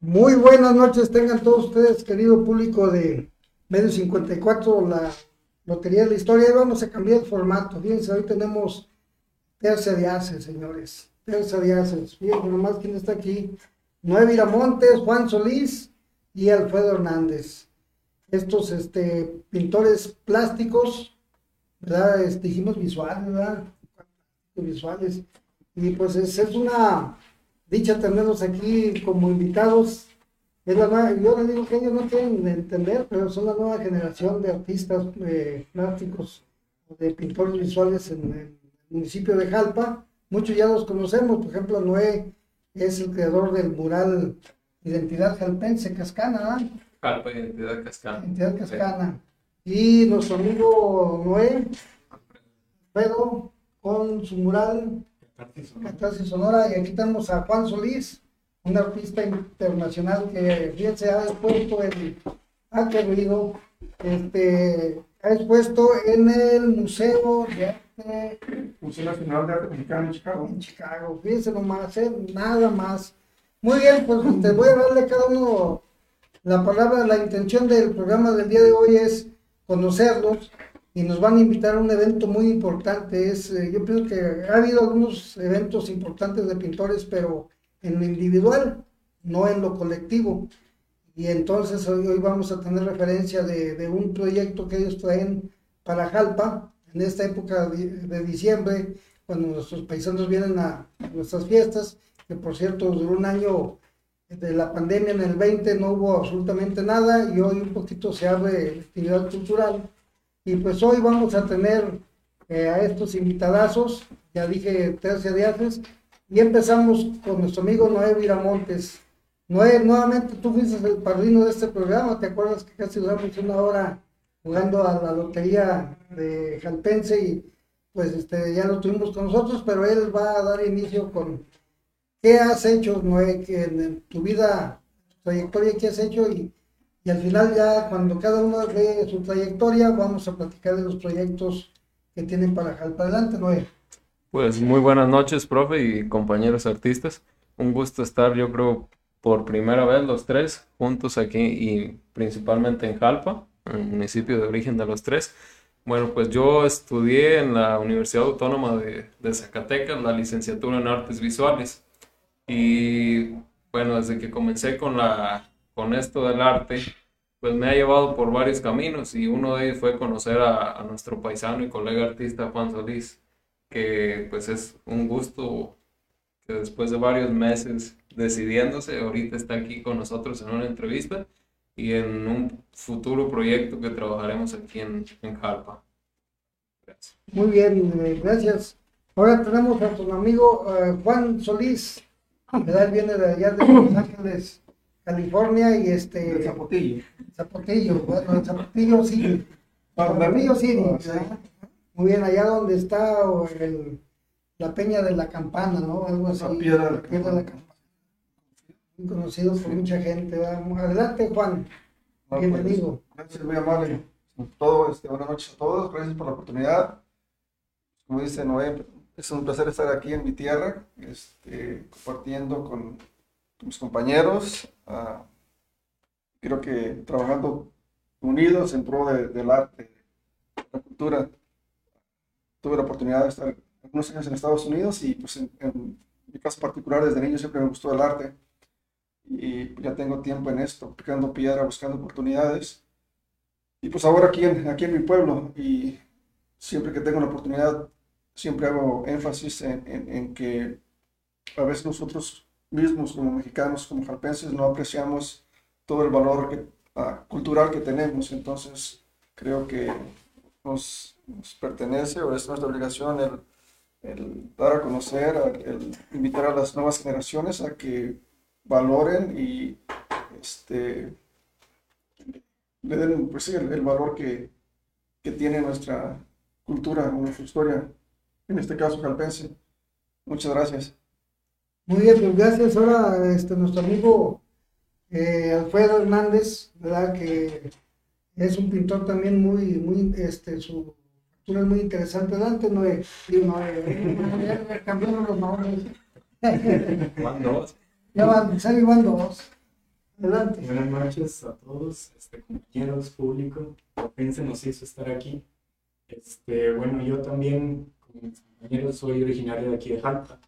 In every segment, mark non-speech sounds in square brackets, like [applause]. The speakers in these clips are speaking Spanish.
Muy buenas noches, tengan todos ustedes, querido público de Medio 54, la Lotería de la Historia. Y vamos a cambiar el formato. Fíjense, hoy tenemos tercia de haces, señores. Tercia de haces. Fíjense nomás quién está aquí. Noé Viramontes, Juan Solís y Alfredo Hernández. Estos este, pintores plásticos, ¿verdad? Este, dijimos visuales, ¿verdad? Visuales. Y pues es, es una dicha tenerlos aquí como invitados. Es la nueva, yo les digo que ellos no quieren entender, pero son la nueva generación de artistas eh, plásticos, de pintores visuales en el municipio de Jalpa. Muchos ya los conocemos, por ejemplo, Noé es el creador del mural Identidad Jalpense Cascana. Jalpa Identidad Cascana. Identidad Cascana. Y nuestro amigo Noé, Pedro, con su mural Catarsis Sonora. Y aquí tenemos a Juan Solís, un artista internacional que bien se ha expuesto en, ha querido, este, ha expuesto en el Museo de Arte. Museo Nacional de Arte Mexicano en Chicago. En Chicago, fíjense nomás, ¿eh? nada más. Muy bien, pues te voy a darle a cada uno la palabra, la intención del programa del día de hoy es conocerlos y nos van a invitar a un evento muy importante. Es, eh, yo pienso que ha habido algunos eventos importantes de pintores, pero en lo individual, no en lo colectivo. Y entonces hoy, hoy vamos a tener referencia de, de, un proyecto que ellos traen para Jalpa en esta época de, diciembre, cuando nuestros paisanos vienen a nuestras fiestas, que por cierto duró un año de la pandemia en el 20, no hubo absolutamente nada y hoy un poquito se abre actividad cultural y pues hoy vamos a tener eh, a estos invitadazos, ya dije tercia de haces, y empezamos con nuestro amigo Noé Viramontes. Noé, nuevamente tú fuiste el padrino de este programa, ¿te acuerdas que casi duramos una hora jugando a la lotería de Jalpense y pues este, ya lo tuvimos con nosotros, pero él va a dar inicio con qué has hecho, Noé, que en tu vida, trayectoria, qué has hecho y y al final ya cuando cada uno ve su trayectoria vamos a platicar de los proyectos que tienen para Jalpa. Adelante, Noé. Pues muy buenas noches, profe y compañeros artistas. Un gusto estar, yo creo, por primera vez los tres juntos aquí y principalmente en Jalpa, en el municipio de origen de los tres. Bueno, pues yo estudié en la Universidad Autónoma de, de Zacatecas la licenciatura en Artes Visuales. Y bueno, desde que comencé con la con esto del arte, pues me ha llevado por varios caminos y uno de ellos fue conocer a, a, nuestro paisano y colega artista Juan Solís, que pues es un gusto que después de varios meses decidiéndose, ahorita está aquí con nosotros en una entrevista y en un futuro proyecto que trabajaremos aquí en, en Jalpa. Gracias. Muy bien, eh, gracias. Ahora tenemos a nuestro amigo eh, Juan Solís, [laughs] ¿verdad? Él viene de allá de Los Ángeles, California y este. El Zapotillo. Zapotillo, bueno, el Zapotillo sí. Zapotillo sí. Ah, Muy bien, allá donde está el, la Peña de la Campana, ¿no? Algo así. La piedra de la, piedra de la Campana. Muy conocido por mucha gente. ¿verdad? Adelante, Juan. No, Bienvenido. Pues, gracias, muy amable. Todo, este, buenas noches a todos. Gracias por la oportunidad. Como dice Noé, es un placer estar aquí en mi tierra, este, compartiendo con mis compañeros, uh, creo que trabajando unidos en pro de, del arte, de la cultura. Tuve la oportunidad de estar algunos años en Estados Unidos y pues en, mi caso particular desde niño siempre me gustó el arte y ya tengo tiempo en esto, picando piedra, buscando oportunidades. Y pues ahora aquí en, aquí en mi pueblo y siempre que tengo la oportunidad, siempre hago énfasis en, en que a veces nosotros mismos como mexicanos, como jalpenses, no apreciamos todo el valor que, uh, cultural que tenemos. Entonces, creo que nos, pertenece o es nuestra obligación el, dar a conocer, el invitar a las nuevas generaciones a que valoren y este, le den pues, el, valor que, que tiene nuestra cultura, nuestra historia, en este caso jalpense. Muchas gracias. Muy bien, pues gracias. Ahora este, nuestro amigo eh, Alfredo Hernández, ¿verdad? Que es un pintor también muy, muy, este, su factura es muy interesante. Adelante, no es, digo, no, [laughs] cambiaron los nombres. ¿Cuándo? Ya van, se van dos. Adelante. Buenas noches a todos, este, compañeros, público. Por se nos hizo estar aquí. Este, bueno, yo también, como mis compañeros, soy originario de aquí de Jalpa.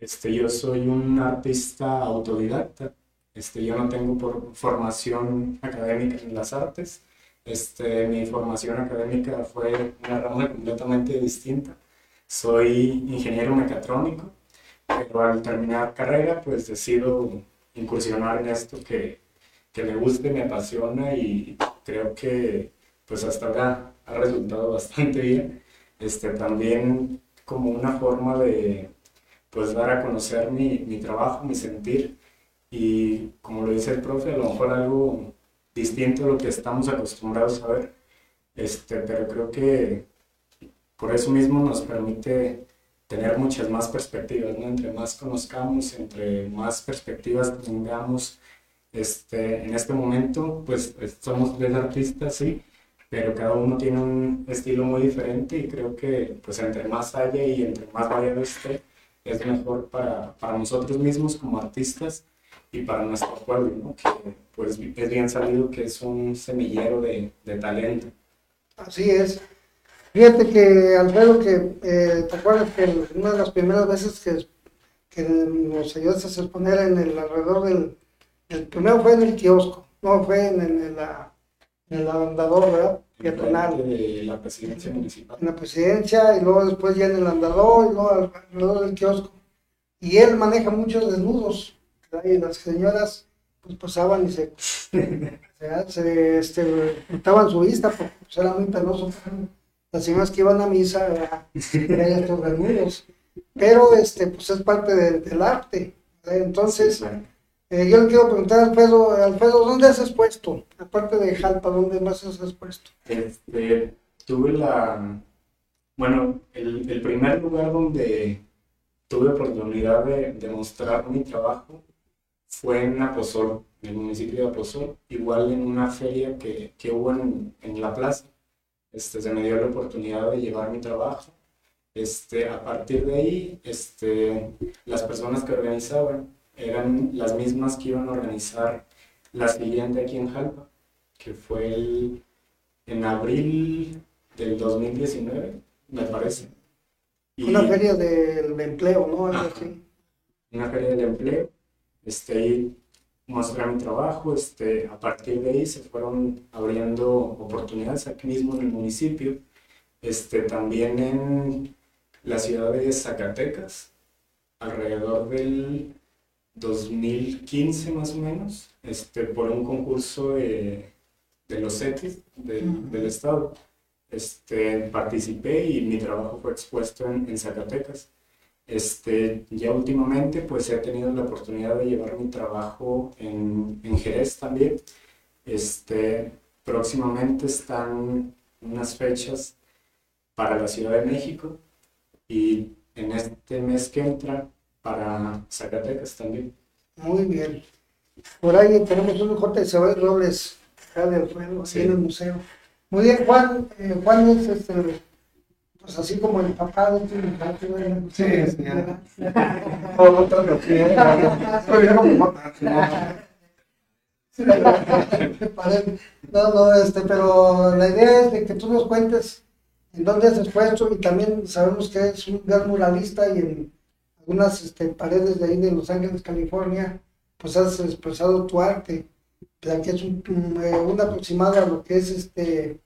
Este, yo soy un artista autodidacta. Este, yo no tengo por formación académica en las artes. Este, mi formación académica fue una rama completamente distinta. Soy ingeniero mecatrónico, pero al terminar carrera, pues decido incursionar en esto que, que me guste, me apasiona y creo que pues hasta ahora ha resultado bastante bien. Este, también como una forma de pues dar a conocer mi, mi trabajo, mi sentir y como lo dice el profe, a lo mejor algo distinto a lo que estamos acostumbrados a ver, este, pero creo que por eso mismo nos permite tener muchas más perspectivas, ¿no? Entre más conozcamos, entre más perspectivas tengamos, este, en este momento, pues somos tres artistas, sí, pero cada uno tiene un estilo muy diferente y creo que pues entre más haya y entre más variado esté, es mejor para, para nosotros mismos como artistas y para nuestro pueblo, ¿no? que pues es bien sabido que es un semillero de, de talento. Así es. Fíjate que Alfredo, que eh, te acuerdas que una de las primeras veces que, que nos ayudaste a exponer en el alrededor del, el primero fue en el kiosco, no fue en, en, la, en el andador, ¿verdad? En la presidencia municipal. En la presidencia y luego después ya en el andador y luego alrededor del kiosco. Y él maneja muchos desnudos y las señoras pues pasaban y se, [laughs] se, este, su vista porque pues, era muy penoso. Las señoras que iban a misa eran estos desnudos. Pero este, pues es parte del arte. Entonces, eh, yo le quiero preguntar a Alfredo, Alfredo, ¿dónde has expuesto? Aparte de Jalpa, ¿dónde más has expuesto? Este, tuve la, bueno, el, el primer lugar donde tuve oportunidad de, de mostrar mi trabajo fue en Aposol, en el municipio de Aposol, igual en una feria que, que hubo en, en, la plaza. Este, se me dio la oportunidad de llevar mi trabajo. Este, a partir de ahí, este, las personas que organizaban eran las mismas que iban a organizar la siguiente aquí en Jalpa, que fue el, en abril del 2019, me parece. una feria del empleo, ¿no? Una feria del empleo este, ahí mostré mi trabajo, este, a partir de ahí se fueron abriendo oportunidades aquí mismo en el municipio, este, también en la ciudad de Zacatecas, alrededor del 2015 más o menos, este, por un concurso de, de los CETIS del estado. Este, participé y mi trabajo fue expuesto en, en Zacatecas. Este, ya últimamente pues he tenido la oportunidad de llevar mi trabajo en, en Jerez también. Este, próximamente están unas fechas para la Ciudad de México y en este mes que entra para Zacatecas también. Muy bien. Por ahí tenemos un JSB Robles, acá de Alfredo, en el museo. Muy bien, Juan, eh, Juan es este, pues así como el papá de tu Sí, sí. [laughs] [laughs] No, no, este, pero la idea es de que tú nos cuentes en dónde has expuesto y también sabemos que es un gran muralista y en algunas este, paredes de ahí de Los Ángeles, California, pues has expresado tu arte, ya que es un, eh, un aproximado a lo que es este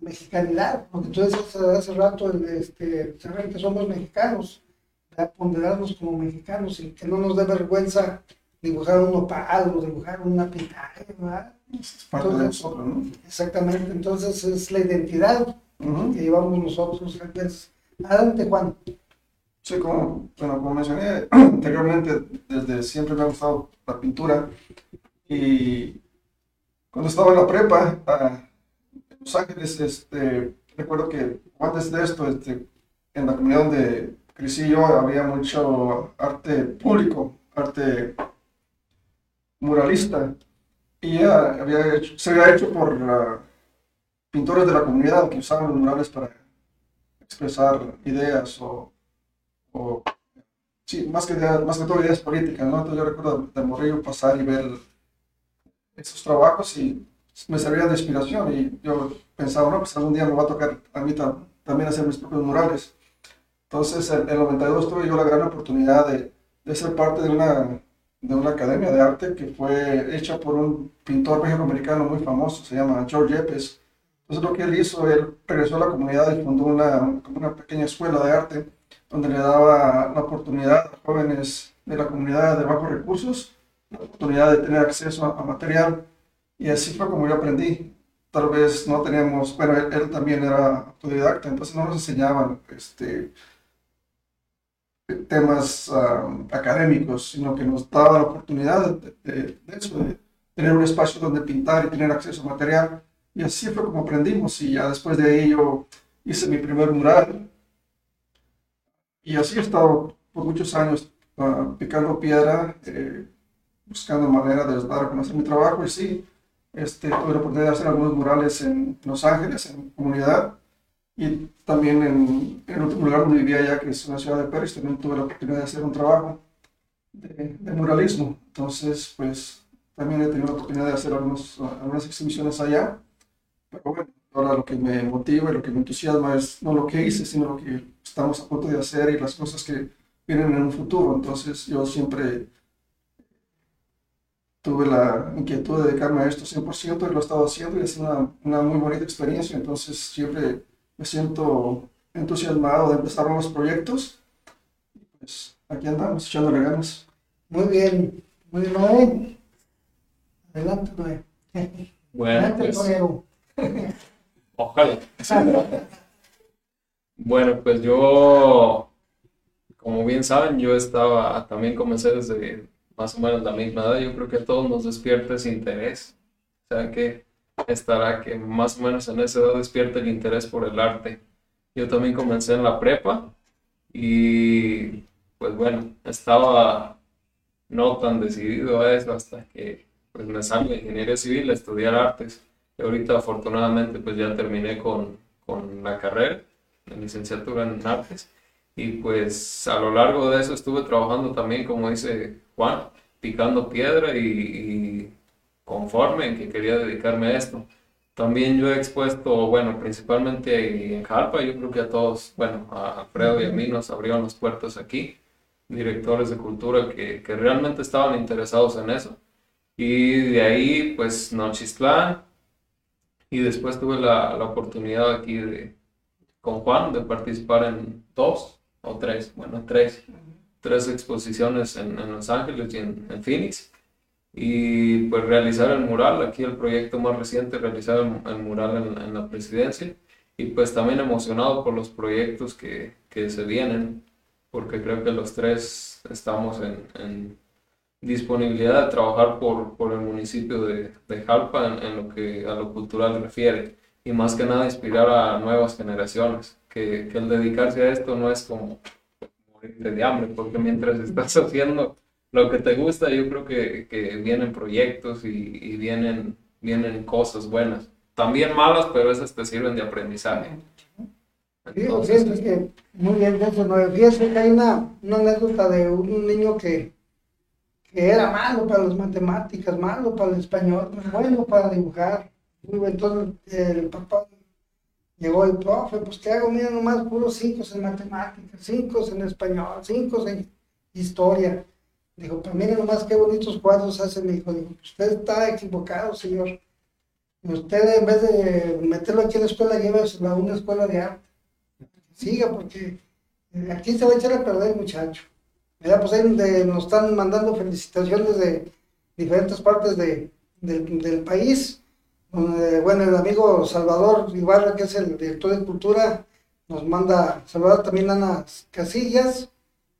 mexicanidad, porque tú decías hace rato, este, saber que somos mexicanos, ponderarnos como mexicanos y que no nos dé vergüenza dibujar un opal o dibujar una pintada, ¿verdad? Exactamente, entonces es la identidad que llevamos nosotros. Adelante, Juan. Sí, como, bueno, como mencioné [clears throat] anteriormente, desde siempre me ha gustado la pintura. Y cuando estaba en la prepa, uh, los Ángeles, este, recuerdo que antes de esto, este, en la comunidad donde crecí yo, había mucho arte público, arte muralista, y había se había hecho por uh, pintores de la comunidad que usaban los murales para expresar ideas o, o sí, más que, más que todo ideas políticas, ¿no? Entonces yo recuerdo de Morrillo pasar y ver esos trabajos y me servían de inspiración y yo pensaba, no, pues algún día me va a tocar a mí también hacer mis propios murales. Entonces en el 92 tuve yo la gran oportunidad de, de ser parte de una, de una academia de arte que fue hecha por un pintor mexicano muy famoso, se llama George Yepes. Entonces lo que él hizo, él regresó a la comunidad y fundó una, una pequeña escuela de arte donde le daba la oportunidad a jóvenes de la comunidad de bajos recursos, la oportunidad de tener acceso a, material. Y así fue como yo aprendí. Tal vez no teníamos, bueno, él, también era autodidacta, entonces no nos enseñaban este, temas académicos, sino que nos daba la oportunidad de, de, de, tener un espacio donde pintar y tener acceso a material. Y así fue como aprendimos. Y ya después de yo hice mi primer mural y así he estado por muchos años uh, picando piedra, eh, buscando manera de dar a conocer mi trabajo. Y sí, este, tuve la oportunidad de hacer algunos murales en Los Ángeles, en comunidad. Y también en, en lugar donde vivía allá, que es una ciudad de Pérez, también tuve la oportunidad de hacer un trabajo de, muralismo. Entonces, pues también he tenido la oportunidad de hacer algunos, algunas exhibiciones allá. Pero bueno, ahora lo que me motiva y lo que me entusiasma es no lo que hice, sino lo que estamos a punto de hacer y las cosas que vienen en un futuro. Entonces yo siempre tuve la inquietud de dedicarme a esto 100% y lo he estado haciendo y es una, una muy bonita experiencia. Entonces siempre me siento entusiasmado de empezar nuevos proyectos. Pues aquí andamos, echándole ganas. Muy bien, muy bien. Adelante, Noé. Bueno, Adelante, pues, [laughs] Ojalá. bueno, pues yo, como bien saben, yo estaba, también comencé desde más o menos la misma edad. Yo creo que a todos nos despierta ese interés. O sea, que estará que más o menos en esa edad despierta el interés por el arte. Yo también comencé en la prepa y pues bueno, estaba no tan decidido a eso hasta que pues me salgo de ingeniería civil a estudiar artes ahorita afortunadamente pues ya terminé con, con la carrera de licenciatura en artes y pues a lo largo de eso estuve trabajando también, como dice Juan, picando piedra y, conforme en que quería dedicarme a esto. También yo he expuesto, bueno, principalmente en Jalpa, yo creo que a todos, bueno, a Alfredo y a mí nos abrieron las puertas aquí, directores de cultura que, que realmente estaban interesados en eso. Y de ahí, pues, Nochistlán, y después tuve la, la oportunidad aquí de, con Juan de participar en dos o tres, bueno, tres, tres exposiciones en, en Los Ángeles y en, en, Phoenix. Y pues realizar el mural, aquí el proyecto más reciente, realizar el, mural en, en, la presidencia. Y pues también emocionado por los proyectos que, que se vienen, porque creo que los tres estamos en, disponibilidad de trabajar por, por el municipio de, de Jalpa en, en, lo que a lo cultural refiere y más que nada inspirar a nuevas generaciones, que, que el dedicarse a esto no es como morirte de hambre, porque mientras estás [laughs] haciendo lo que te gusta, yo creo que, que vienen proyectos y, y, vienen, vienen cosas buenas, también malas, pero esas te sirven de aprendizaje. Entonces, sí, que, muy bien, eso, no, fíjate que hay una, una anécdota de un niño que que era malo para las matemáticas, malo para el español, bueno para dibujar. Entonces el papá llegó el profe, pues ¿qué hago? Mira nomás puros cinco en matemáticas, cinco en español, cinco en historia. Dijo, pues mire nomás qué bonitos cuadros hacen. Dijo, dijo, usted está equivocado, señor. Usted en vez de meterlo aquí en la escuela, lléveselo a una escuela de arte. Siga, porque aquí se va a echar a perder, muchacho. Ya, pues ahí nos están mandando felicitaciones de diferentes partes de, del país. bueno, el amigo Salvador Ibarra, que es el director de cultura, nos manda saludar también a Ana Casillas,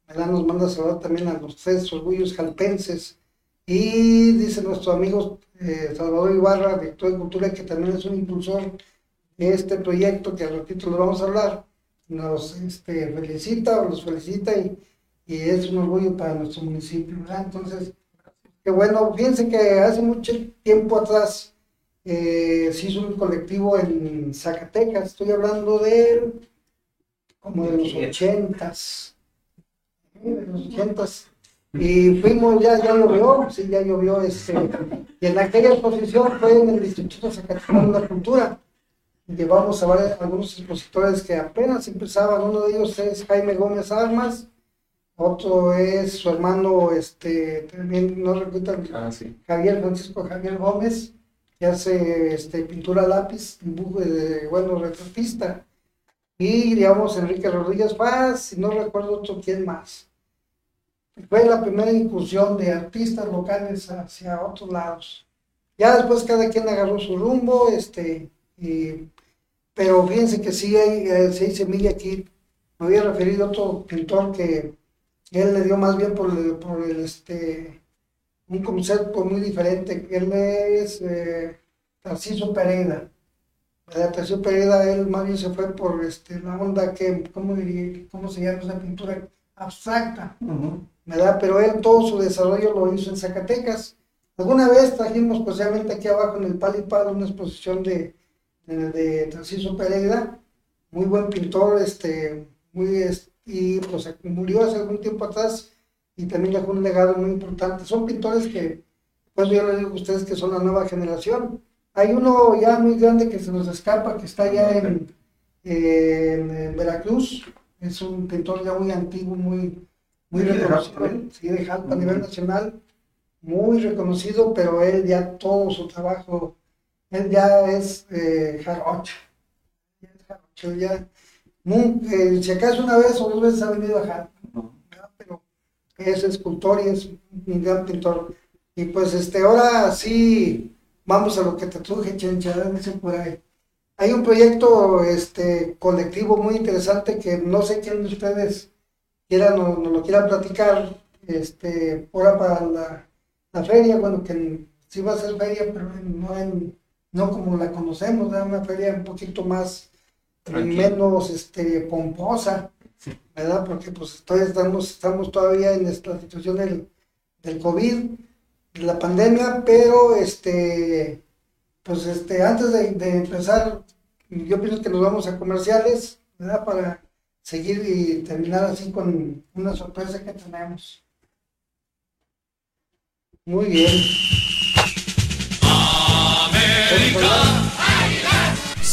¿verdad? nos manda saludar también a los tres orgullos jalpenses. Y dice nuestro amigo eh, Salvador Ibarra, director de cultura, que también es un impulsor de este proyecto, que al ratito lo vamos a hablar, nos este, felicita, los felicita y y es un orgullo para nuestro municipio, ¿verdad? Entonces, qué bueno, fíjense que hace mucho tiempo atrás eh, se hizo un colectivo en Zacatecas, estoy hablando de como de los ochentas, de los ochentas. Y fuimos, ya, ya llovió, sí, ya llovió, este, y en aquella exposición fue en el Instituto Zacatecano de la Cultura. Llevamos a varios, algunos expositores que apenas empezaban, uno de ellos es Jaime Gómez Armas, otro es su hermano, este, también no recuerdo, Ah, sí. Javier Francisco Javier Gómez, que hace este, pintura lápiz, dibujo de, bueno, retratista. Y digamos Enrique Rodríguez Paz, y no recuerdo otro quién más. Fue la primera incursión de artistas locales hacia otros lados. Ya después cada quien agarró su rumbo, este, y- pero fíjense que sí hay, eh, sí hay semilla aquí. Me había referido a otro pintor que él le dio más bien por el, por el este, un concepto muy diferente. Él es eh, Tarciso Pereira. ¿verdad? Tarciso Pereira, él más bien se fue por este, la onda que, ¿cómo, diría- ¿cómo se llama esa pintura? Abstracta, ¿verdad? Pero él todo su desarrollo lo hizo en Zacatecas. Alguna vez trajimos especialmente aquí abajo en el Palipado una exposición de, de, de Tarciso Pereira, muy buen pintor, este, muy, es- y pues murió hace algún tiempo atrás y también dejó un legado muy importante. Son pintores que, pues yo les digo a ustedes que son la nueva generación. Hay uno ya muy grande que se nos escapa, que está ya en, Veracruz, es un pintor ya muy antiguo, muy, muy ¿De aquí de reconocido, Jalpa, sí, de Jalpa a nivel nacional, muy reconocido, pero él ya todo su trabajo, él ya es eh, jarocho, ya es jarocho, ya, eh, si acaso una vez o dos veces ha venido a Jalpa, ¿verdad? pero es escultor y es un gran pintor. Y pues este, ahora sí, vamos a lo que te truje, chencha, dicen por ahí. Hay un proyecto este, colectivo muy interesante que no sé quién de ustedes quiera, nos, nos lo quiera platicar, este, ahora para la, la feria, bueno, que sí va a ser feria, pero no, en- no como la conocemos, ¿verdad? una feria un poquito más, Menos este, pomposa, ¿verdad? Porque pues todavía estamos, estamos todavía en esta situación del, del COVID, de la pandemia, pero este, pues este, antes de, de empezar, yo pienso que nos vamos a comerciales, ¿verdad? Para seguir y terminar así con una sorpresa que tenemos. Muy bien.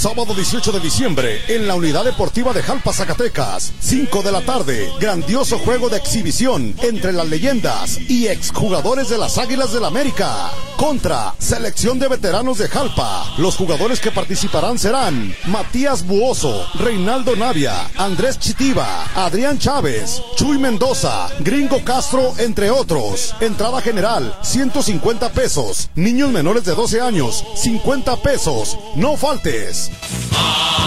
Sábado 18 de diciembre en la Unidad Deportiva de Jalpa, Zacatecas. 5 de la tarde. Grandioso juego de exhibición entre las leyendas y exjugadores de las Águilas del América. Contra Selección de Veteranos de Jalpa. Los jugadores que participarán serán Matías Buoso, Reinaldo Navia, Andrés Chitiva, Adrián Chávez, Chuy Mendoza, Gringo Castro, entre otros. Entrada general, 150 pesos. Niños menores de 12 años, 50 pesos. No faltes. Muy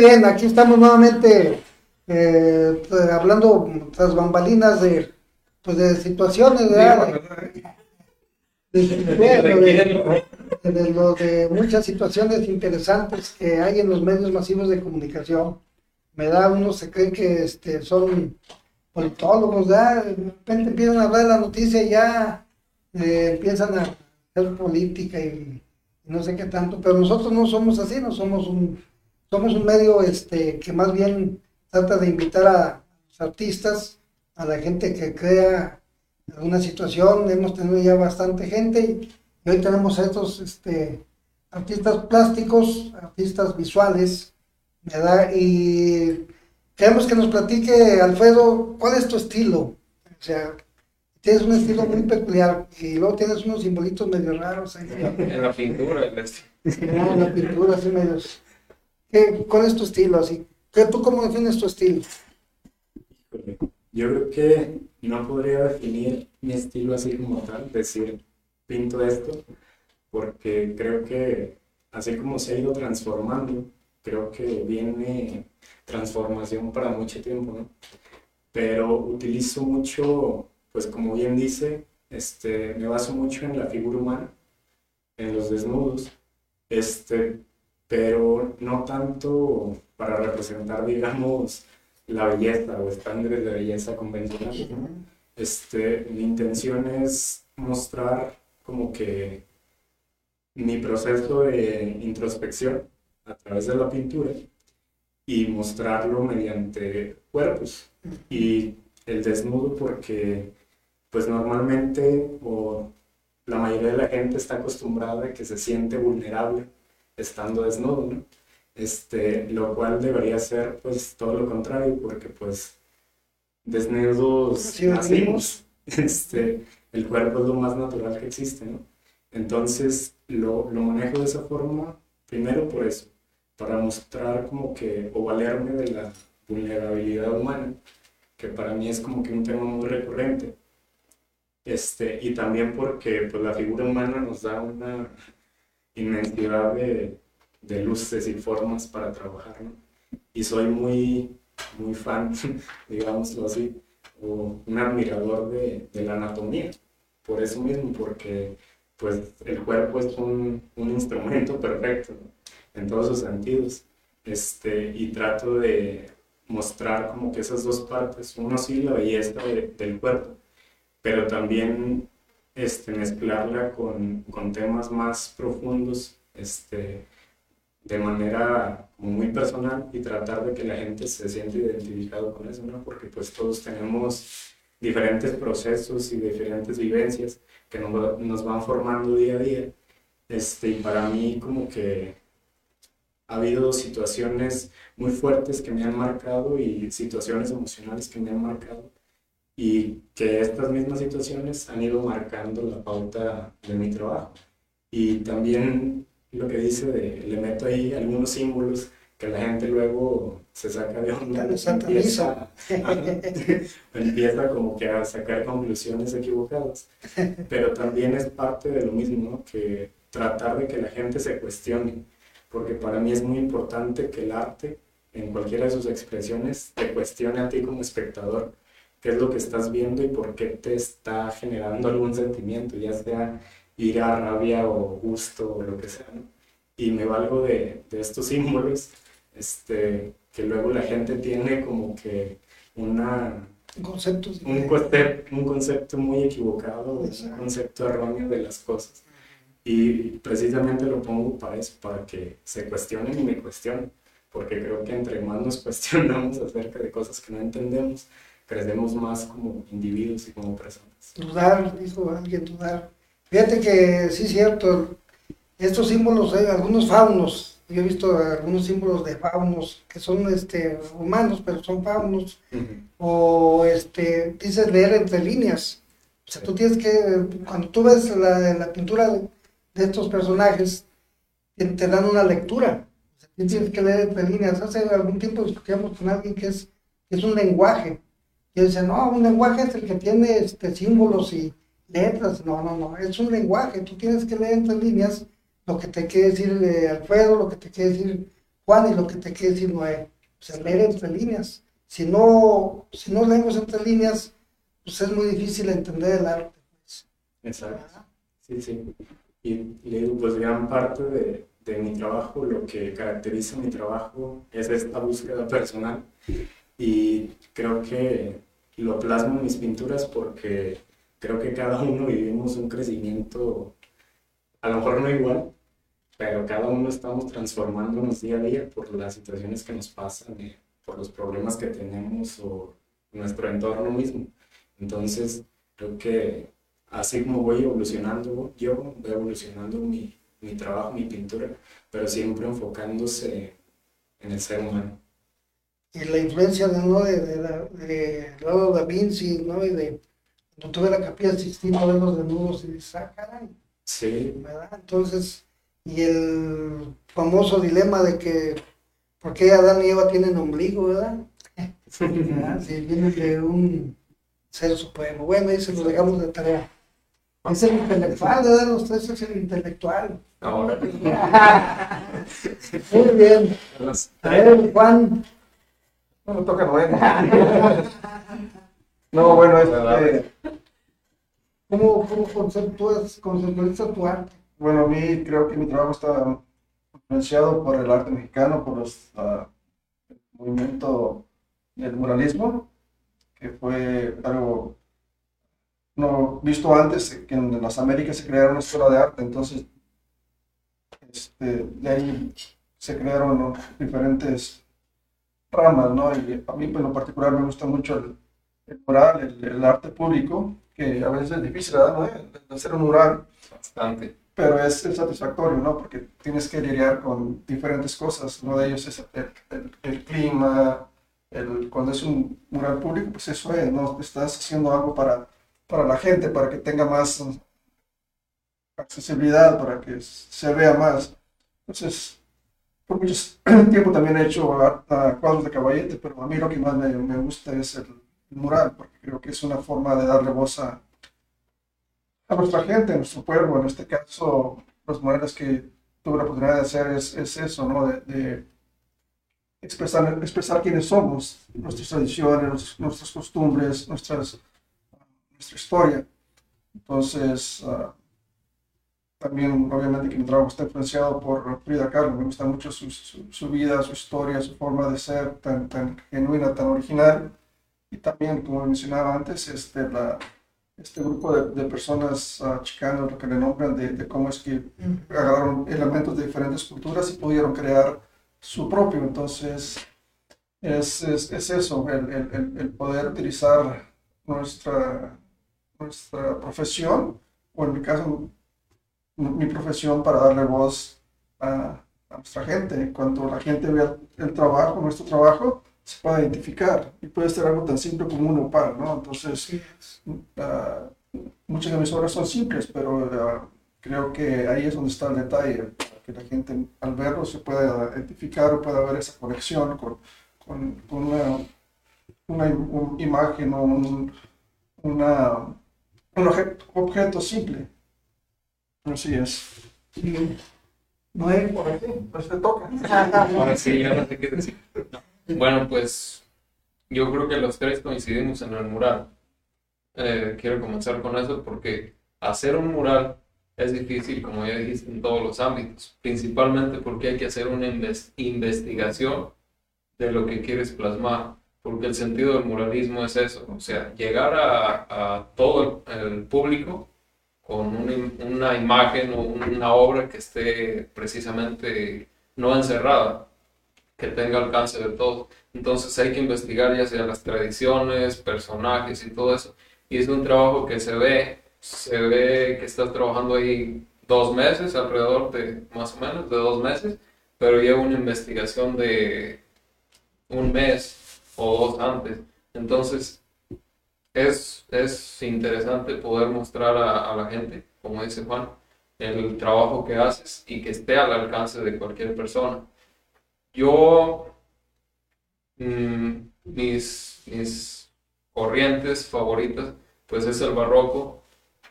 bien, aquí estamos nuevamente eh, hablando tras bambalinas de, pues de situaciones, ¿verdad? De, de, de, muchas situaciones interesantes que hay en los medios masivos de comunicación. Me da, uno se cree que este, son politólogos, ¿verdad? de repente empiezan a hablar de la noticia y ya eh, empiezan a hacer política y, no sé qué tanto, pero nosotros no somos así, no somos un, somos un medio este, que más bien trata de invitar a los artistas, a la gente que crea alguna situación, hemos tenido ya bastante gente y, hoy tenemos a estos este, artistas plásticos, artistas visuales, ¿verdad? Y queremos que nos platique, Alfredo, ¿cuál es tu estilo? O sea, tienes un estilo muy peculiar y luego tienes unos simbolitos medio raros ahí. En la pintura, en la pintura, así medios. ¿Qué, ¿Cuál es tu estilo? Así? ¿Qué, ¿Tú cómo defines tu estilo? Yo creo que no podría definir mi estilo así como tal, decir, pinto esto, porque creo que así como se ha ido transformando, creo que viene transformación para mucho tiempo, ¿no? Pero utilizo mucho, pues como bien dice, este, me baso mucho en la figura humana, en los desnudos, este, pero no tanto para representar, digamos, la belleza o estándares de belleza convencional. Este, mi intención es mostrar como que mi proceso de introspección a través de la pintura y mostrarlo mediante cuerpos y el desnudo porque pues normalmente o la mayoría de la gente está acostumbrada a que se siente vulnerable estando desnudo, ¿no? Este, lo cual debería ser pues todo lo contrario, porque pues desnudos nacimos, [laughs] este, el cuerpo es lo más natural que existe, ¿no? Entonces lo, lo manejo de esa forma, primero por eso, para mostrar como que, o valerme de la vulnerabilidad humana, que para mí es como que un tema muy recurrente. Este, y también porque pues, la figura humana nos da una inmensidad de, de luces y formas para trabajar, ¿no? Y soy muy, muy fan, [laughs] digámoslo así, o un admirador de, de, la anatomía, por eso mismo, porque pues el cuerpo es un, un instrumento perfecto en todos sus sentidos, este, y trato de mostrar como que esas dos partes, uno sí la belleza del cuerpo, pero también este, mezclarla con, con temas más profundos, este, de manera muy personal y tratar de que la gente se siente identificado con eso, ¿no? Porque pues todos tenemos diferentes procesos y diferentes vivencias que nos, nos van formando día a día. Este, y para mí como que ha habido situaciones muy fuertes que me han marcado y situaciones emocionales que me han marcado y que estas mismas situaciones han ido marcando la pauta de mi trabajo. Y también lo que dice de, le meto ahí algunos símbolos que la gente luego se saca de onda. Empieza, [laughs] empieza como que a sacar conclusiones equivocadas. Pero también es parte de lo mismo, ¿no? Que tratar de que la gente se cuestione. Porque para mí es muy importante que el arte, en cualquiera de sus expresiones, te cuestione a ti como espectador qué es lo que estás viendo y por qué te está generando algún sentimiento, ya sea ira, rabia o gusto o lo que sea, ¿no? Y me valgo de, de estos símbolos, este, que luego la gente tiene como que una... Conceptos. Un, concepto, un concepto muy equivocado, un concepto erróneo de las cosas. Y precisamente lo pongo para eso, para que se cuestionen y me cuestionen, porque creo que entre más nos cuestionamos acerca de cosas que no entendemos, crecemos más como individuos y como personas. Dudar, dijo alguien, dudar. Fíjate que sí es cierto, estos símbolos, hay algunos faunos, yo he visto algunos símbolos de faunos que son este, humanos, pero son faunos, o este, dices leer entre líneas. O sea, tú tienes que, cuando tú ves la, la pintura de, estos personajes, te, dan una lectura. O sea, tienes que leer entre líneas. Hace algún tiempo discutíamos con alguien que es, que es un lenguaje. Y dice, no, un lenguaje es el que tiene este, símbolos y letras. No, no, no, es un lenguaje. Tú tienes que leer entre líneas lo que te quiere decir eh, Alfredo, lo que te quiere decir Juan, y lo que te quiere decir Noé, pues leer entre líneas. Si no, si no leemos entre líneas, pues es muy difícil entender el arte. Pues. Exacto. Sí, sí. Y, le digo, pues gran parte de, de mi trabajo, lo que caracteriza mi trabajo es esta búsqueda personal. Y creo que lo plasmo en mis pinturas porque creo que cada uno vivimos un crecimiento, a lo mejor no igual, pero cada uno estamos transformándonos día a día por las situaciones que nos pasan, por los problemas que tenemos o nuestro entorno mismo. Entonces, creo que así como voy evolucionando yo, voy evolucionando mi, mi trabajo, mi pintura, pero siempre enfocándose en el ser humano. Y la influencia de, ¿no? de, de, de, de da Vinci, ¿no? Y de cuando tuve la capilla Sistina, ver los desnudos y dices, ah, caray. Sí. ¿verdad? Entonces, y el famoso dilema de que, ¿por qué Adán y Eva tienen ombligo, verdad? [laughs] ¿Verdad? Si viene de un ser supremo. Bueno, ahí se lo dejamos de tarea. Es el intelectual, ¿verdad? Los tres es el intelectual. Ahora. [laughs] Muy bien. A ver, Juan. No me toca Noé. [laughs] No, bueno, este, ¿Cómo, cómo tu arte? bueno, a mí creo que mi trabajo está influenciado por el arte mexicano, por los, ah, el movimiento del muralismo, que fue algo no visto antes, que en las Américas se crearon una escuela de arte, entonces este, de ahí se crearon diferentes ramas, ¿no? Y a mí pues, en lo particular me gusta mucho el, el mural, el, el arte público, que a veces es difícil. ¿no? El hacer un mural, Bastante. pero es, es satisfactorio, ¿no? Porque tienes que lidiar con diferentes cosas. Uno de ellos es el, el- clima, el, cuando es un mural público, pues eso es, ¿no? Estás haciendo algo para, para la gente, para que tenga más accesibilidad, para que se vea más. Entonces, por mucho [clears throat] tiempo también he hecho cuadros de caballete, pero a mí lo que más me, gusta es el, mural, porque creo que es una forma de darle voz a, nuestra gente, a nuestro pueblo, en este caso, los murales que tuve la oportunidad de hacer es, es eso, ¿no? De, expresar, quiénes somos, nuestras tradiciones, nuestras, costumbres, nuestras, nuestra historia. Entonces, ah, también obviamente que mi trabajo está influenciado por Frida Kahlo, me gusta mucho su, su, su vida, su historia, su forma de ser tan, tan genuina, tan original. Y también, como mencionaba antes, este, la, este grupo de, de personas chicanas, lo que le nombran, de, de cómo es que agarraron elementos de diferentes culturas y pudieron crear su propio. Entonces, es, es, es eso, el, el- el poder utilizar nuestra, nuestra profesión, o en mi caso, mi profesión para darle voz a, a nuestra gente. Cuando la gente vea el trabajo, nuestro trabajo, se puede identificar y puede ser algo tan simple como un opal, ¿no? Entonces, muchas de mis obras son simples, pero ah, creo que ahí es donde está el detalle, para que la gente al verlo se pueda identificar o pueda ver esa conexión con, con, con una, una im- un- imagen o un, una, un objeto, objeto simple. Así es. Noé, por aquí. Pues te toca. [laughs] Ahora sí, ya no sé qué decir. Bueno, pues yo creo que los tres coincidimos en el mural. Eh, quiero comenzar con eso porque hacer un mural es difícil, como ya dijiste, en todos los ámbitos, principalmente porque hay que hacer una inves- investigación de lo que quieres plasmar, porque el sentido del muralismo es eso, o sea, llegar a, a todo el, el público con una, una imagen o una obra que esté precisamente no encerrada, que tenga alcance de todos. Entonces hay que investigar ya sea las tradiciones, personajes y todo eso. Y es un trabajo que se ve, se ve que estás trabajando ahí dos meses, alrededor de más o menos, de dos meses, pero lleva una investigación de un mes o dos antes. Entonces es, es interesante poder mostrar a, la gente, como dice Juan, el trabajo que haces y que esté al alcance de cualquier persona. Yo, mm, mis, mis corrientes favoritas, pues es el barroco,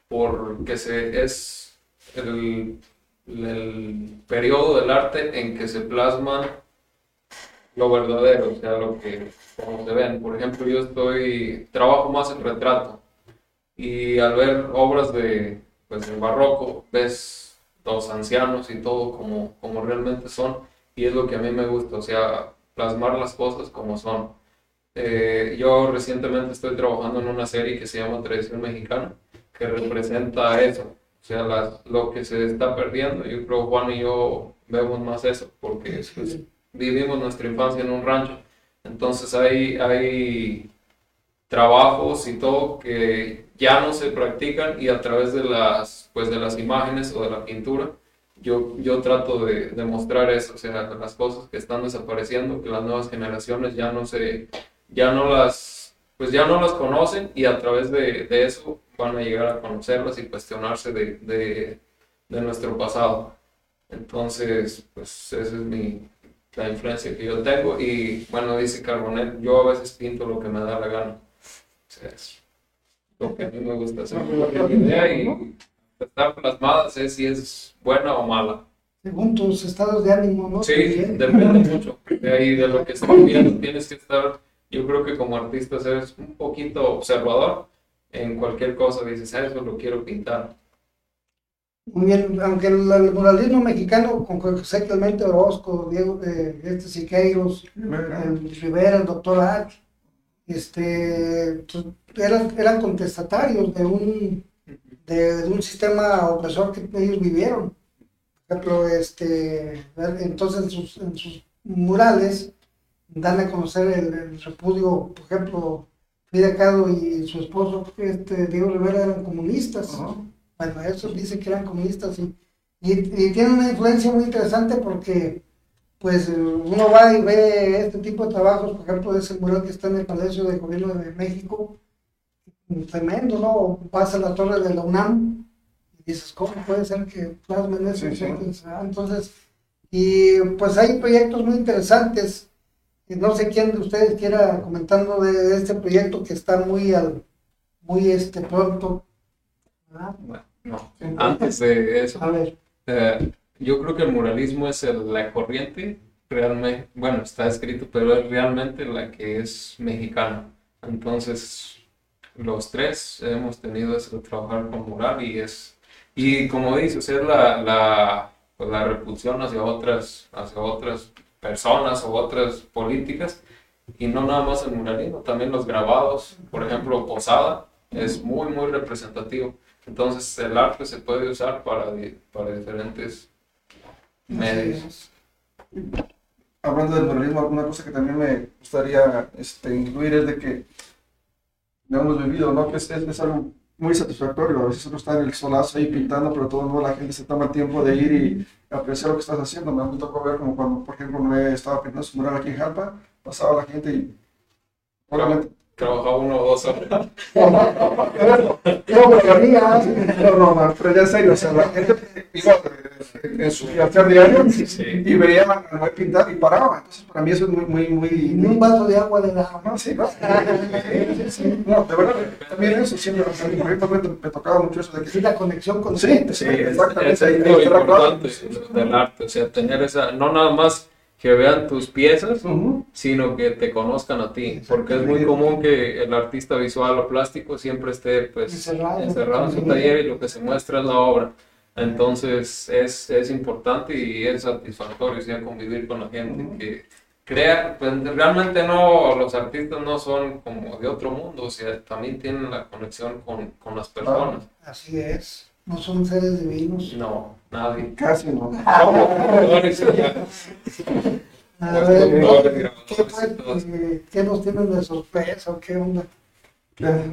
porque se, es el, el periodo del arte en que se plasman lo verdadero, o sea, lo que como se ven. Por ejemplo, yo estoy, trabajo más en retrato y al ver obras de, pues, en barroco, ves los ancianos y todo como, como realmente son y es lo que a mí me gusta, o sea, plasmar las cosas como son. Eh, yo recientemente estoy trabajando en una serie que se llama Tradición Mexicana, que representa eso, o sea, las, lo que se está perdiendo. Yo creo Juan y yo vemos más eso, porque pues, vivimos nuestra infancia en un rancho. Entonces hay, hay trabajos y todo que ya no se practican y a través de las, pues, de las imágenes o de la pintura, yo, yo trato de demostrar eso, o sea, las cosas que están desapareciendo, que las nuevas generaciones ya no se, ya no las, pues ya no las conocen y a través de, de eso van a llegar a conocerlas y cuestionarse de, de, de nuestro pasado. Entonces, pues esa es mi, la influencia que yo tengo y bueno, dice Carbonet, yo a veces pinto lo que me da la gana. O sea, es lo que a mí me gusta hacer. Idea y estar plasmada sé si es buena o mala. Según tus estados de ánimo, ¿no? Sí, depende mucho de ahí, de lo que estás viendo. Tienes que estar, yo creo que como artista eres un poquito observador en cualquier cosa. Dices, ah, eso lo quiero pintar. Muy bien, aunque el, el muralismo mexicano con José Clemente Orozco, Diego, eh, este Siqueiros, el Rivera, el doctor H, este, pues, eran, eran contestatarios de un, de, de un sistema opresor que ellos vivieron. Por ejemplo, este, entonces en sus, en sus murales dan a conocer el, el repudio, por ejemplo, Frida Kahlo y su esposo, este, Diego Rivera, eran comunistas. Bueno, eso dice que eran comunistas y, y, y tiene una influencia muy interesante porque pues uno va y ve este tipo de trabajos, por ejemplo, ese mural que está en el Palacio de Gobierno de México, tremendo, ¿no? Pasa la torre de la UNAM y dices, ¿cómo puede ser que plasmen eso? Sí, sí. Entonces, ah, Entonces, y pues hay proyectos muy interesantes. No sé quién de ustedes quiera comentando de este proyecto que está muy al, muy este pronto. ¿verdad? Bueno, no. Antes de eso, A ver. eh, yo creo que el muralismo es el- la corriente realmente, bueno, está escrito, pero es realmente la que es mexicana. Entonces, los tres hemos tenido eso trabajar con mural y es, y como dices, es la, la, pues, la repulsión hacia otras, hacia otras personas o otras políticas. Y no nada más el muralismo, también los grabados, por ejemplo, Posada, es muy, muy representativo. Entonces el arte se puede usar para, para diferentes medios. hablando del muralismo, alguna cosa que también me gustaría este, incluir es de que lo hemos vivido, ¿no? Que es, es, es algo muy satisfactorio. A veces uno está en el solazo ahí pintando, pero todo el mundo, la gente se toma el tiempo de ir y apreciar lo que estás haciendo. Me tocó ver como cuando, por ejemplo, me estaba pintando su mural aquí en Jalpa, pasaba la gente y obviamente Trabajaba uno o dos horas. No, pero había- no, no, no, pero ya en serio, o sea, la gente iba en su quehacer diario Sí. y veía a Manuel pintar y paraba. Entonces, para mí eso es muy, muy, muy... Ni un vaso de agua de la No, sí, no. Sí, sí, sí. No, de verdad, también eso, proyecto me, me tocaba mucho eso de que... Sí, la conexión con Sí, sí, Es, exactamente. es lo importante del arte, o sea, tener esa, no nada más que vean tus piezas. Sino que te conozcan a ti, porque es muy común que el artista visual o plástico siempre esté pues Encerrado. encerrado en su taller y lo que se muestra es la obra. Entonces es, es importante y es satisfactorio sea, convivir con la gente que crea, pues realmente no, los artistas no son como de otro mundo, o sea, también tienen la conexión con, con las personas. Así es. No son seres divinos. No, nadie. Casi no. [laughs] A Pues, ver, doctores, ¿qué, grabadores y todo. fue, eh, ¿qué nos tienen de sorpresa o qué onda? Ya.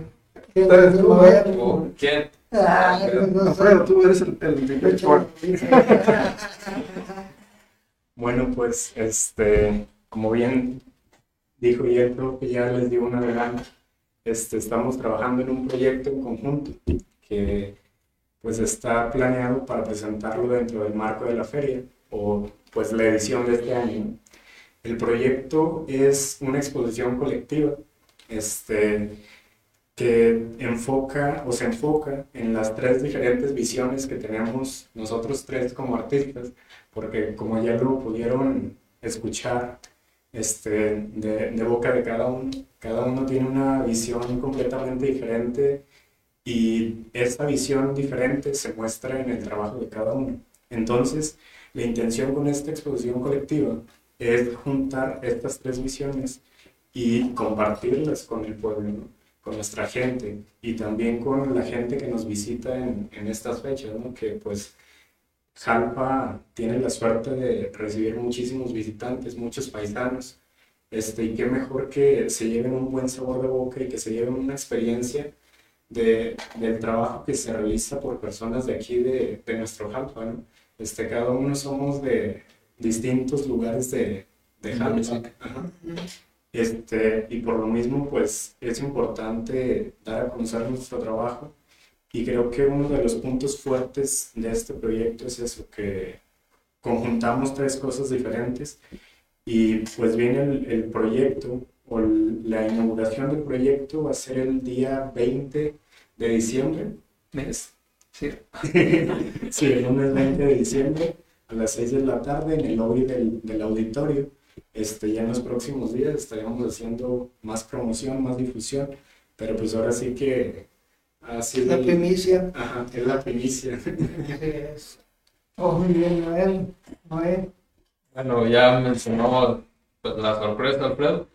¿Qué Ustedes, nos tú, va a ver? ¿O ¿Quién? No sé. Alfredo, tú eres el, el director. [laughs] Bueno, pues, este, como bien dijo ya el profe, ya les dio un adelanto, este, estamos trabajando en un proyecto en conjunto que pues está planeado para presentarlo dentro del marco de la feria o pues la edición de este año. El proyecto es una exposición colectiva este, que enfoca o se enfoca en las tres diferentes visiones que tenemos nosotros tres como artistas porque como ya lo pudieron escuchar este, de, de boca de cada uno. Cada uno tiene una visión completamente diferente y esta visión diferente se muestra en el trabajo de cada uno. Entonces, la intención con esta exposición colectiva es juntar estas tres visiones y compartirlas con el pueblo, con nuestra gente y también con la gente que nos visita en, en estas fechas, ¿no? que pues Jalpa tiene la suerte de recibir muchísimos visitantes, muchos paisanos, este, y qué mejor que se lleven un buen sabor de boca y que se lleven una experiencia de, del trabajo que se realiza por personas de aquí, de, de nuestro Jalpa. ¿no? Este, cada uno somos de distintos lugares de, de. Ajá. Este, y por lo mismo, pues es importante dar a conocer nuestro trabajo y creo que uno de los puntos fuertes de este proyecto es eso, que conjuntamos tres cosas diferentes y pues viene el, el proyecto o la inauguración del proyecto va a ser el día 20 de diciembre. ¿Mes? Sí. [laughs] sí, el lunes 20 de diciembre a las 6 de la tarde en el lobby del, del auditorio. Este, ya en los próximos días estaremos haciendo más promoción, más difusión, pero pues ahora sí que así La primicia. Ajá, es la primicia. Es. Oh, muy bien, Noel. Noel. Bueno, ya mencionó pues, la sorpresa, Alfredo,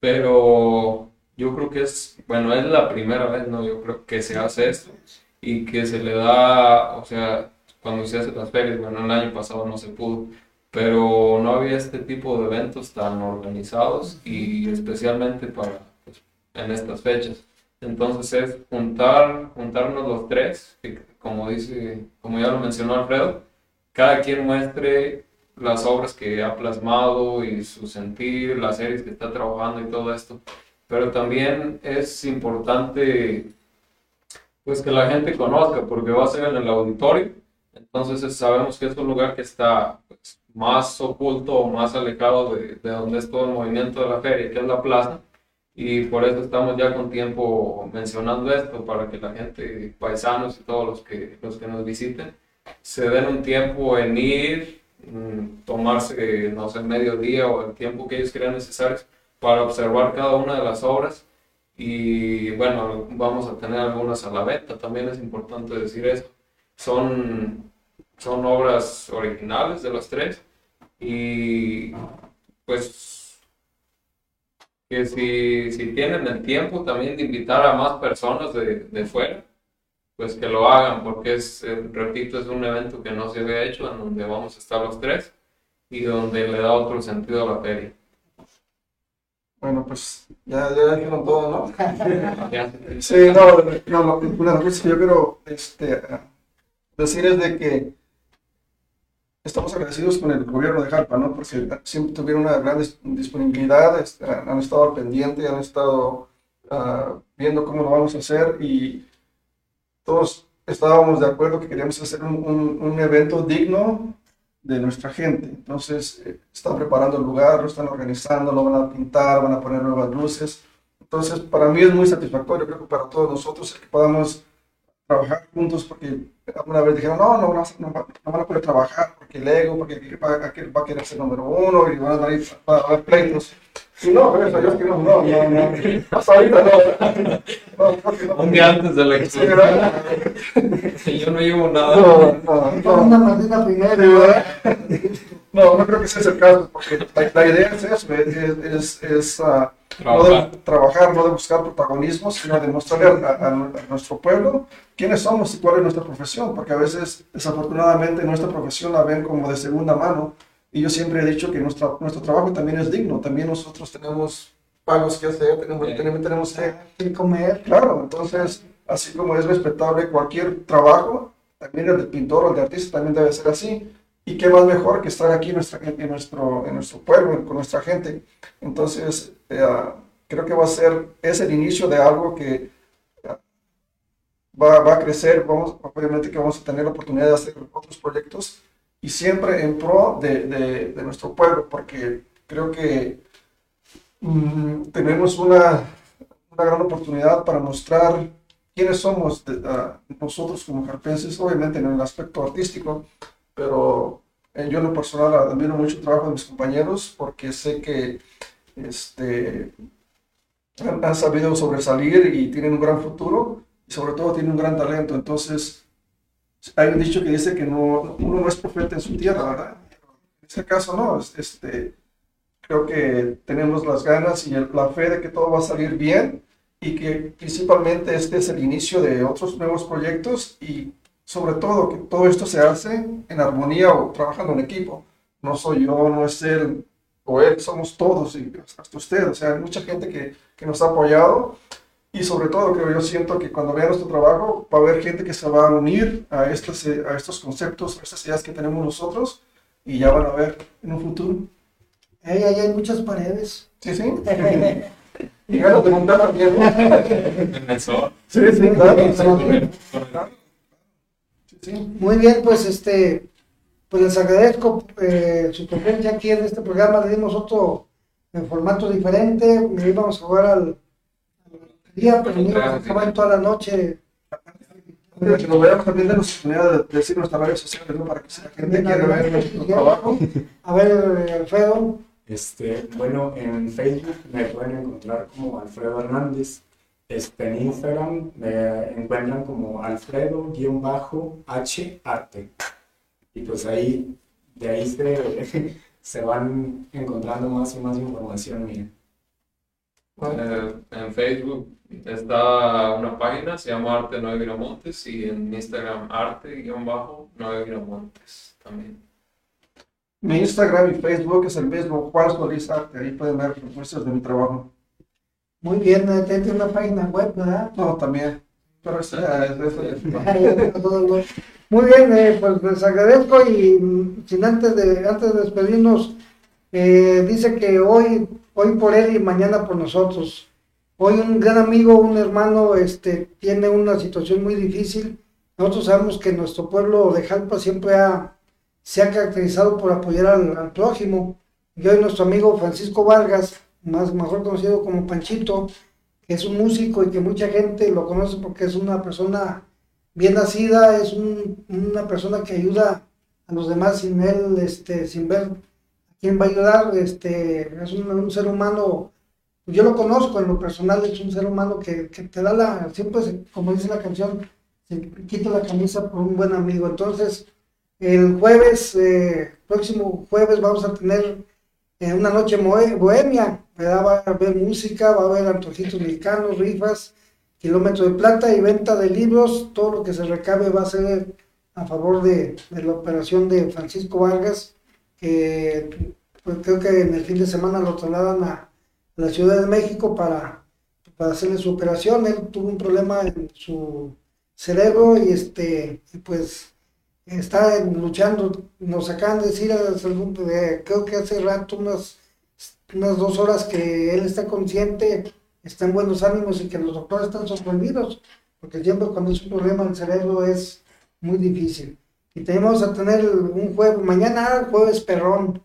pero yo creo que es, bueno, es la primera vez, ¿no? Yo creo que se hace esto y que se le da, o sea, cuando se hacen las ferias, bueno, el año pasado no se pudo, pero no había este tipo de eventos tan organizados y especialmente para, pues, en estas fechas. Entonces es juntar, juntarnos los tres, que como dice, como ya lo mencionó Alfredo, cada quien muestre las obras que ha plasmado y su sentir, las series que está trabajando y todo esto. Pero también es importante pues que la gente conozca porque va a ser en el auditorio. Entonces sabemos que es un lugar que está pues, más oculto o más alejado de, de donde es todo el movimiento de la feria, que es la plaza. Y por eso estamos ya con tiempo mencionando esto, para que la gente, paisanos y todos los que, los que nos visiten, se den un tiempo en ir, mm, tomarse, no sé, medio día o el tiempo que ellos crean necesario para observar cada una de las obras. Y bueno, vamos a tener algunas a la venta, también es importante decir eso. Son, son obras originales de las tres y pues que si, si tienen el tiempo también de invitar a más personas de, de fuera, pues que lo hagan, porque es, eh, repito, es un evento que no se había hecho, en donde vamos a estar los tres y donde le da otro sentido a la feria. Bueno, pues ya, ya dijeron todo, ¿no? [laughs] Sí, no, no, no, una de las cosas que yo quiero este, decir es de que estamos agradecidos con el gobierno de Jalpa, ¿no? Porque siempre tuvieron una gran dis- disponibilidad, este, han estado al pendiente, han estado ah, viendo cómo lo vamos a hacer y todos estábamos de acuerdo que queríamos hacer un, un- un evento digno de nuestra gente. Entonces, eh, están preparando el lugar, lo están organizando, lo van a pintar, van a poner nuevas luces. Entonces, para mí es muy satisfactorio, creo que para todos nosotros, que podamos trabajar juntos, porque alguna vez dijeron, no, no, no, no, va- no van a poder trabajar, porque el ego, porque va, aquel va a querer ser número uno y van a ir a haber pleitos. Y no, gracias a Dios que no, no, no, no, hasta ahorita no. No. Un día antes de la Sí, ¿verdad? exposición, yo no llevo nada. No, no, no. Una primero. No, no creo que ese sea el caso, porque la, la idea es eso, es, es, es, ah, no de Trabajar. no de buscar protagonismo, sino de mostrarle a, a- a nuestro pueblo quiénes somos y cuál es nuestra profesión, porque a veces, desafortunadamente, nuestra profesión la ven como de segunda mano, y yo siempre he dicho que nuestra, nuestro trabajo también es digno, también nosotros tenemos pagos que hacer, tenemos, Sí. tenemos, tenemos que comer. Claro, entonces, así como es respetable cualquier trabajo, también el del pintor o el de artista también debe ser así. Y qué más mejor que estar aquí en, nuestra, en, nuestro, en nuestro pueblo, con nuestra gente. Entonces, eh, creo que va a ser, es el inicio de algo que eh, va, va a crecer. Vamos, obviamente que vamos a tener la oportunidad de hacer otros proyectos y siempre en pro de, de, nuestro pueblo, porque creo que mm, tenemos una, una gran oportunidad para mostrar quiénes somos nosotros como jarpenses, obviamente en el aspecto artístico, pero Eh, yo en lo personal admiro mucho el trabajo de mis compañeros porque sé que este, han, han sabido sobresalir y tienen un gran futuro y sobre todo tienen un gran talento. Entonces, hay un dicho que dice que no, uno no es profeta en su tierra, ¿verdad? En este caso no, es- este, creo que tenemos las ganas y el- la fe de que todo va a salir bien y que principalmente este es el inicio de otros nuevos proyectos y sobre todo que todo esto se hace en armonía o trabajando en equipo. No soy yo, no es él o él, somos todos y hasta usted. O sea, hay mucha gente que, que nos ha apoyado y sobre todo creo yo siento que cuando vean nuestro trabajo va a haber gente que se va a unir a estos, eh, a estos conceptos, a estas ideas que tenemos nosotros y ya van a ver en un futuro. Ahí, ahí hay muchas paredes. Sí, sí. [laughs] Y ganas de montar también. ¿no? En el sol. Sí, sí, claro. Sí. Muy bien, pues este, pues les agradezco eh, su presencia aquí en este programa. Le dimos otro en formato diferente. Me íbamos a jugar al, al día, pero no íbamos a acabar toda la noche. Que nos veamos también de la oportunidad de decir nuestras redes sociales, ¿no? Para que si la gente quiere ver nuestro trabajo. A ver, Alfredo, Este, bueno, en Facebook me pueden encontrar como Alfredo Hernández. Este, en Instagram me encuentran como Alfredo-H Arte. Y pues ahí, de ahí se, [laughs] se van encontrando más y más información mía. Eh, en Facebook está una página, se llama Arte 9 Viramontes y en Instagram arte-9 Viramontes también. Mi Instagram y Facebook es el mismo, Juan Solís Arte. Ahí pueden ver muestras de mi trabajo. Muy bien, tiene una página web, ¿verdad? No, también. Pero es eso ya- Muy bien, eh, pues les agradezco y sin antes de antes de despedirnos, eh, dice que hoy, hoy por él y mañana por nosotros. Hoy un gran amigo, un hermano, este, tiene una situación muy difícil. Nosotros sabemos que nuestro pueblo de Jalpa siempre ha, se ha caracterizado por apoyar al, al prójimo. Y hoy nuestro amigo Francisco Vargas, más mejor conocido como Panchito, que es un músico y que mucha gente lo conoce porque es una persona bien nacida, es un- una persona que ayuda a los demás sin él, este, sin ver quién va a ayudar, este, es un, un ser humano, yo lo conozco en lo personal, es un ser humano que, que te da la, siempre, se- como dice la canción, se quita la camisa por un buen amigo. Entonces, el jueves, eh, próximo jueves, vamos a tener eh, una noche bohemia, ¿verdad? va a haber música, va a haber antojitos mexicanos, rifas, kilómetro de plata y venta de libros, todo lo que se recabe va a ser a favor de, de la operación de Francisco Vargas, que pues, creo que en el fin de semana lo trasladan a la Ciudad de México para, para hacerle su operación. Él tuvo un problema en su cerebro y este pues está luchando. Nos acaban de decir, creo que hace rato, unas, unas dos horas que él está consciente, está en buenos ánimos y que los doctores están sorprendidos, porque siempre cuando es un problema en el cerebro es muy difícil. Y tenemos a tener un jueves, mañana jueves perrón,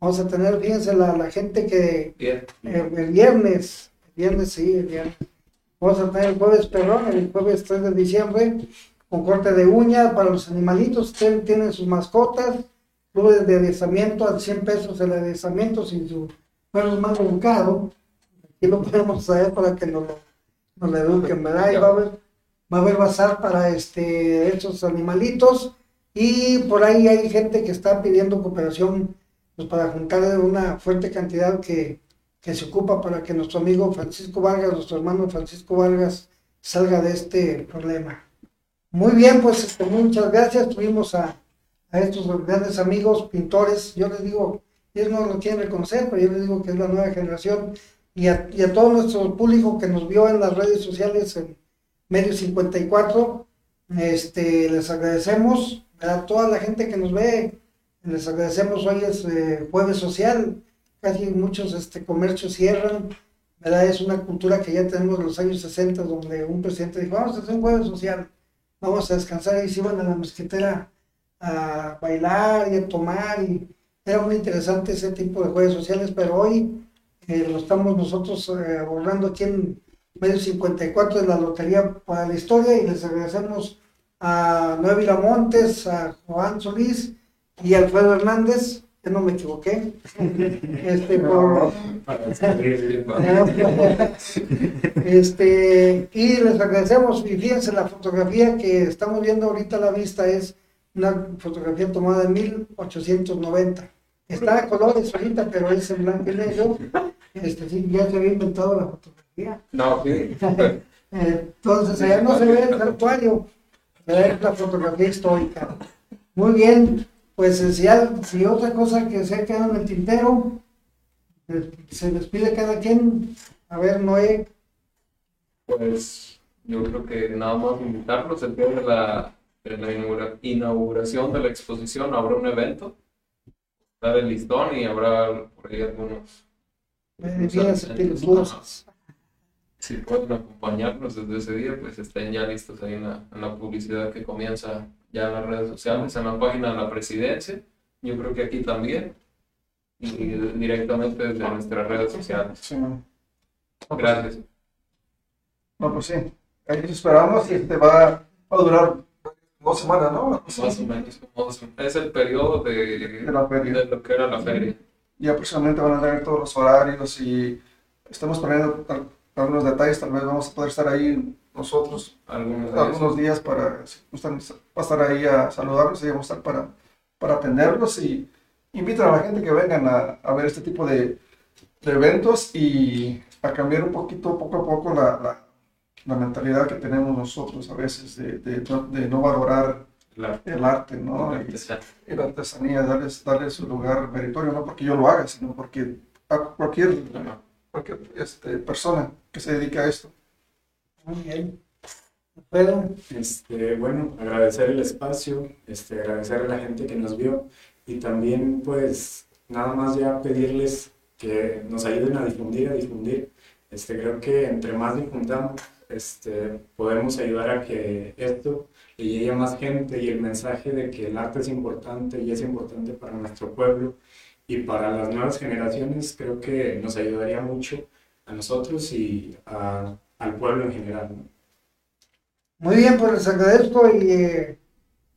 vamos a tener, fíjense, la, la gente que Bien. eh, el viernes, el viernes sí, el viernes. Vamos a tener el jueves perrón, el jueves 3 de diciembre, con corte de uña para los animalitos. Tienen sus mascotas, clubes de adiestramiento a 100 pesos el adiestramiento si su perro es más educado. Aquí lo podemos traer para que nos lo, nos lo eduquen, ¿verdad? Y va a haber, va a haber bazar para este, estos animalitos. Y por ahí hay gente que está pidiendo cooperación pues, para juntar una fuerte cantidad que, que se ocupa para que nuestro amigo Francisco Vargas, nuestro hermano Francisco Vargas, salga de este problema. Muy bien, pues este, muchas gracias. Tuvimos a, estos grandes amigos, pintores. Yo les digo, ellos no lo quieren reconocer, pero yo les digo que es la nueva generación. Y a, y a todo nuestro público que nos vio en las redes sociales en Medio 54, este, les agradecemos. A toda la gente que nos ve, les agradecemos. Hoy es eh, jueves social, casi muchos este, comercios cierran. ¿verdad? Es una cultura que ya tenemos en los años 60, donde un presidente dijo, vamos a hacer un jueves social, vamos a descansar y se iban a la mezquitera a bailar y a tomar y era muy interesante ese tipo de jueves sociales, pero hoy lo estamos nosotros eh, abordando aquí en medio 54 de la Lotería para la Historia y les agradecemos a Noé Viramontes, a Juan Solís y Alfredo Hernández, ya no me equivoqué, [laughs] este, por, [laughs] este, y les agradecemos, y fíjense, la fotografía que estamos viendo ahorita a la vista es una fotografía tomada en 1890. Está a colores ahorita, pero es en blanco y negro. Este, sí, ya se había inventado la fotografía. No, sí. [laughs] Entonces, allá no se ve el santuario, es la fotografía histórica. Muy bien, pues eh, si, si otra cosa que se ha quedado en el tintero, eh, se despide cada quien. A ver, Noé, Pues yo creo que nada más invitarlos el día de la, de la inaugura- inauguración de la exposición habrá un evento, dar el listón y habrá por ahí algunos, bebidas espirituosas. si pueden acompañarnos desde ese día, pues estén ya listos ahí en la, en la publicidad que comienza ya en las redes sociales, en la página de la presidencia, yo creo que aquí también, y directamente desde nuestras redes sociales. Sí. Gracias. No, pues sí. Ahí esperamos y este va, va a durar dos semanas, ¿no? Más o menos, es el periodo de, De la feria. de lo que era la feria. Ya próximamente van a tener todos los horarios y estamos tal- algunos detalles. Tal vez vamos a poder estar ahí nosotros Algunos días días para si gustan estar ahí a saludarlos y vamos a estar para, para atenderlos y invitan a la gente que vengan a, a ver este tipo de, de eventos y a cambiar un poquito, poco a poco, la, la, la mentalidad que tenemos nosotros a veces de, de, no- de no valorar el arte, ¿no? la Y- artesanía. y la artesanía, darles, darles su lugar meritorio, no porque yo lo haga, sino porque a cualquier, cualquier este, persona que se dedique a esto. Muy bien. Este, bueno, agradecer el espacio, este, agradecer a la gente que nos vio y también pues nada más ya pedirles que nos ayuden a difundir, a difundir. Este, creo que entre más difundamos, este, podemos ayudar a que esto le llegue a más gente y el mensaje de que el arte es importante y es importante para nuestro pueblo y para las nuevas generaciones, creo que nos ayudaría mucho a nosotros y a- al pueblo en general. ¿no? muy bien, pues les agradezco y eh,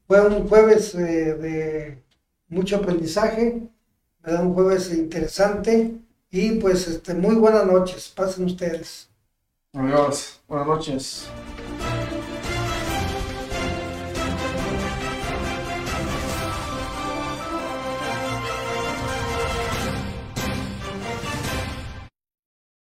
fue un jueves eh, de mucho aprendizaje, ¿verdad? un jueves interesante y pues este, muy buenas noches, pasen ustedes. Adiós, buenas noches.